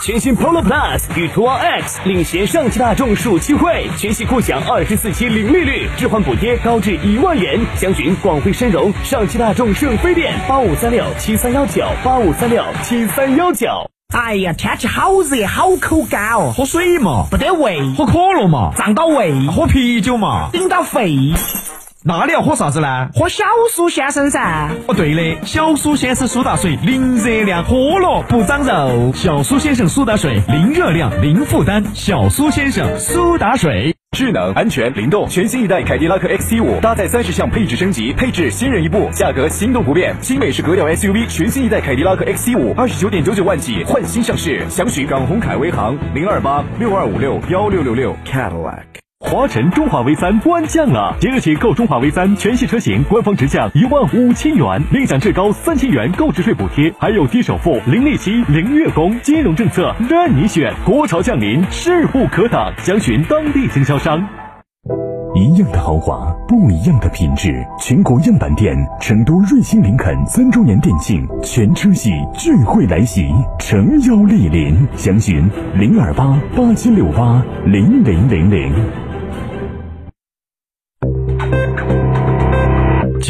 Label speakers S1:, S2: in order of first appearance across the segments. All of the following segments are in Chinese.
S1: 全新 Polo Plus 与途昂 X 领衔上汽大众暑期会，全系酷享二十四期零利率，置换补贴高至一万元。详询广汇深融上汽大众圣菲店八五三六七三幺九八五三六七三幺九。
S2: 哎呀，天气好热，好口干哦，
S3: 喝水嘛，
S2: 不得胃；
S3: 喝可乐嘛，
S2: 胀到胃；
S3: 喝啤酒嘛，
S2: 顶到肺。
S3: 那你要喝啥子呢？
S2: 喝小苏先生噻。
S3: 哦，对的，小苏先生苏打水，零热量，喝了不长肉。小苏先生苏打水，零热量，零负担。小苏先生苏打水，
S4: 智能、安全、灵动，全新一代凯迪拉克 XT 五搭载三十项配置升级，配置新人一部，价格心动不变。新美式格调 SUV，全新一代凯迪拉克 XT 五二十九点九九万起，换新上市。详询港宏凯威行零二八六二五六幺六六六 Cadillac。
S5: 华晨中华 V 三官降了，即日起购中华 V 三全系车型，官方直降一万五千元，另享最高三千元购置税补贴，还有低首付、零利息、零月供，金融政策任你选。国潮降临，势不可挡，详询当地经销商。
S6: 一样的豪华，不一样的品质。全国样板店，成都瑞星林肯三周年店庆，全车系聚会来袭，诚邀莅临，详询零二八八七六八零零零零。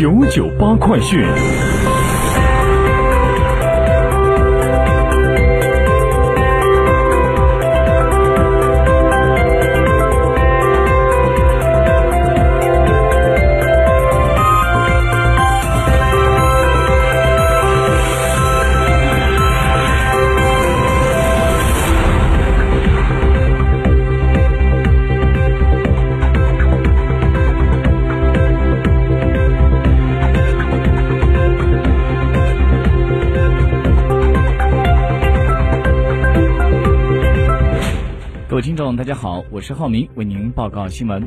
S5: 九九八快讯。
S7: 大家好，我是浩明，为您报告新闻。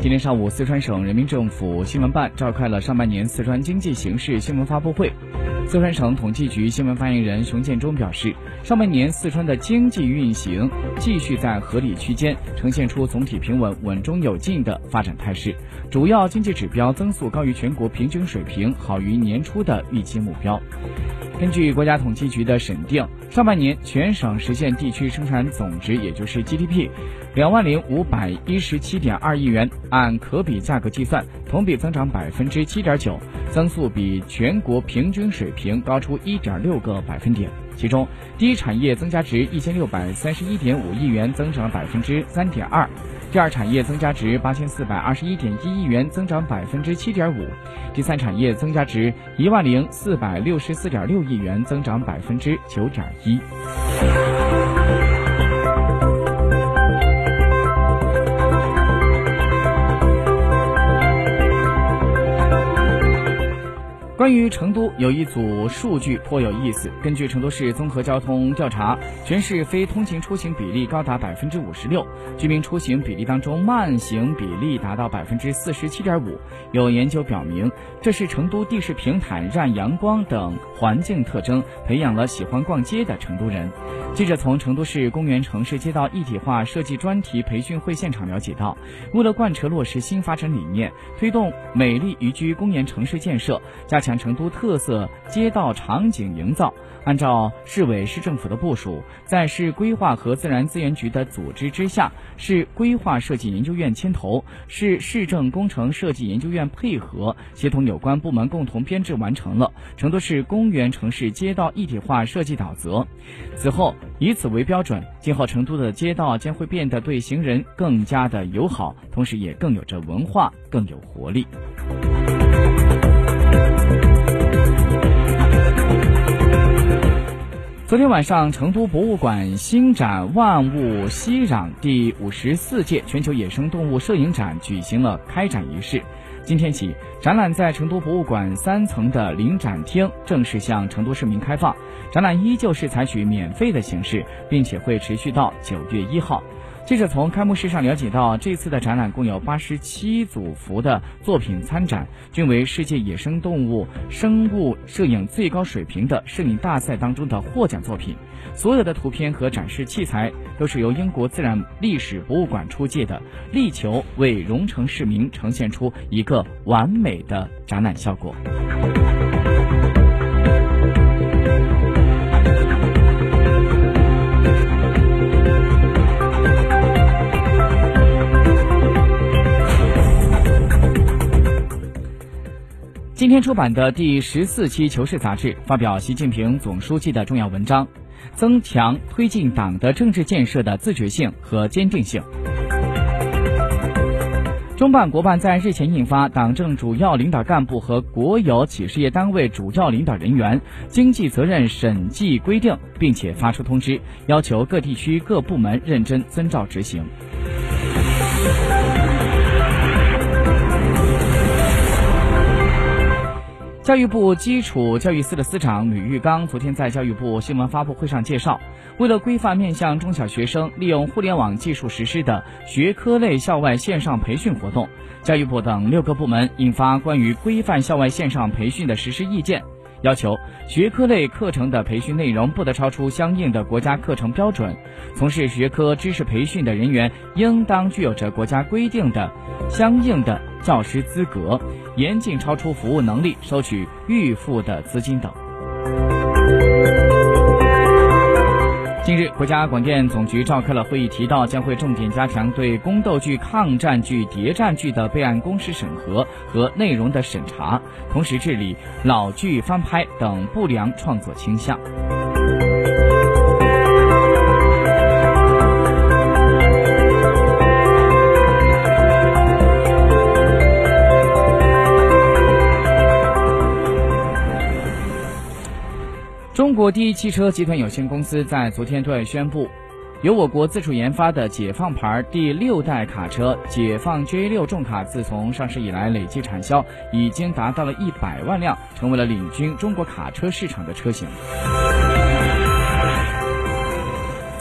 S7: 今天上午，四川省人民政府新闻办召开了上半年四川经济形势新闻发布会。四川省统计局新闻发言人熊建忠表示，上半年四川的经济运行继续在合理区间，呈现出总体平稳、稳中有进的发展态势，主要经济指标增速高于全国平均水平，好于年初的预期目标。根据国家统计局的审定，上半年全省实现地区生产总值，也就是 GDP，两万零五百一十七点二亿元，按可比价格计算，同比增长百分之七点九，增速比全国平均水平高出一点六个百分点。其中，第一产业增加值一千六百三十一点五亿元，增长百分之三点二。第二产业增加值八千四百二十一点一亿元，增长百分之七点五；第三产业增加值一万零四百六十四点六亿元，增长百分之九点一。关于成都有一组数据颇有意思。根据成都市综合交通调查，全市非通勤出行比例高达百分之五十六，居民出行比例当中慢行比例达到百分之四十七点五。有研究表明，这是成都地势平坦、让阳光等环境特征培养了喜欢逛街的成都人。记者从成都市公园城市街道一体化设计专题培训会现场了解到，为了贯彻落实新发展理念，推动美丽宜居公园城市建设，加强成都特色街道场景营造。按照市委市政府的部署，在市规划和自然资源局的组织之下，市规划设计研究院牵头，市市政工程设计研究院配合，协同有关部门共同编制完成了成都市公园城市街道一体化设计导则。此后，以此为标准，今后成都的街道将会变得对行人更加的友好，同时也更有着文化，更有活力。昨天晚上，成都博物馆新展“万物熙攘”第五十四届全球野生动物摄影展举行了开展仪式。今天起，展览在成都博物馆三层的临展厅正式向成都市民开放。展览依旧是采取免费的形式，并且会持续到九月一号。记者从开幕式上了解到，这次的展览共有八十七组幅的作品参展，均为世界野生动物生物摄影最高水平的摄影大赛当中的获奖作品。所有的图片和展示器材都是由英国自然历史博物馆出借的，力求为荣城市民呈现出一个完美的展览效果。今天出版的第十四期《求是》杂志发表习近平总书记的重要文章，增强推进党的政治建设的自觉性和坚定性。中办国办在日前印发《党政主要领导干部和国有企事业单位主要领导人员经济责任审计规定》，并且发出通知，要求各地区各部门认真遵照执行。教育部基础教育司的司长吕玉刚昨天在教育部新闻发布会上介绍，为了规范面向中小学生利用互联网技术实施的学科类校外线上培训活动，教育部等六个部门印发关于规范校外线上培训的实施意见。要求学科类课程的培训内容不得超出相应的国家课程标准，从事学科知识培训的人员应当具有着国家规定的相应的教师资格，严禁超出服务能力收取预付的资金等。近日，国家广电总局召开了会议，提到将会重点加强对宫斗剧、抗战剧、谍战剧的备案公示审核和内容的审查，同时治理老剧翻拍等不良创作倾向。国第一汽车集团有限公司在昨天对外宣布，由我国自主研发的解放牌第六代卡车解放 J 六重卡，自从上市以来累计产销已经达到了一百万辆，成为了领军中国卡车市场的车型。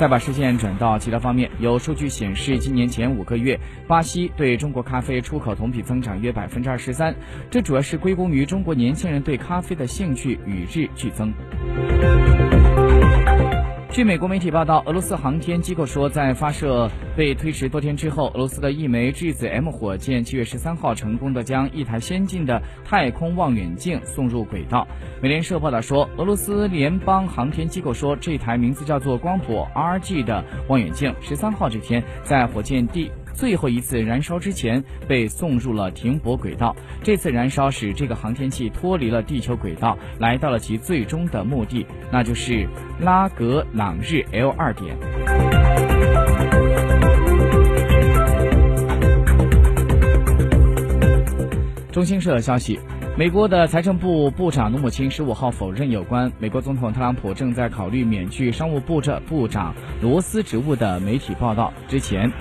S7: 再把视线转到其他方面，有数据显示，今年前五个月，巴西对中国咖啡出口同比增长约百分之二十三，这主要是归功于中国年轻人对咖啡的兴趣与日俱增。据美国媒体报道，俄罗斯航天机构说，在发射被推迟多天之后，俄罗斯的一枚质子 M 火箭七月十三号成功的将一台先进的太空望远镜送入轨道。美联社报道说，俄罗斯联邦航天机构说，这台名字叫做光谱 RG 的望远镜，十三号这天在火箭第。最后一次燃烧之前被送入了停泊轨道。这次燃烧使这个航天器脱离了地球轨道，来到了其最终的目的，那就是拉格朗日 L 二点。中新社消息，美国的财政部部长努姆钦十五号否认有关美国总统特朗普正在考虑免去商务部这部长罗斯职务的媒体报道。之前。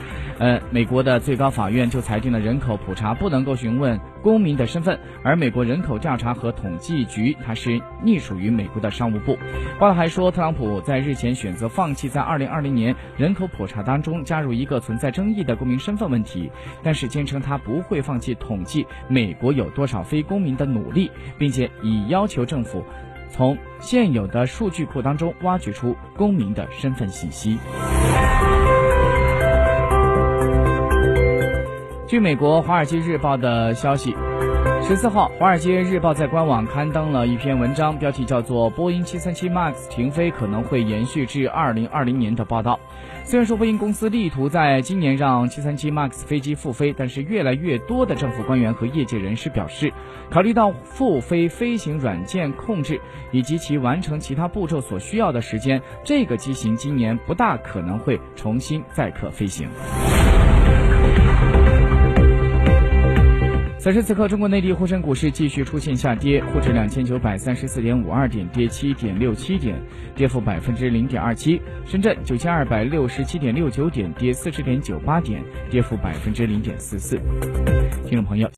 S7: 呃，美国的最高法院就裁定了人口普查不能够询问公民的身份，而美国人口调查和统计局它是隶属于美国的商务部。报道还说，特朗普在日前选择放弃在2020年人口普查当中加入一个存在争议的公民身份问题，但是坚称他不会放弃统计美国有多少非公民的努力，并且已要求政府从现有的数据库当中挖掘出公民的身份信息。据美国《华尔街日报》的消息，十四号，《华尔街日报》在官网刊登了一篇文章，标题叫做《波音737 MAX 停飞可能会延续至2020年》的报道。虽然说波音公司力图在今年让737 MAX 飞机复飞，但是越来越多的政府官员和业界人士表示，考虑到复飞飞行软件控制以及其完成其他步骤所需要的时间，这个机型今年不大可能会重新载客飞行。此时此刻，中国内地沪深股市继续出现下跌，沪指两千九百三十四点五二点，跌七点六七点，跌幅百分之零点二七；深圳九千二百六十七点六九点，跌四十点九八点，跌幅百分之零点四四。听众朋友。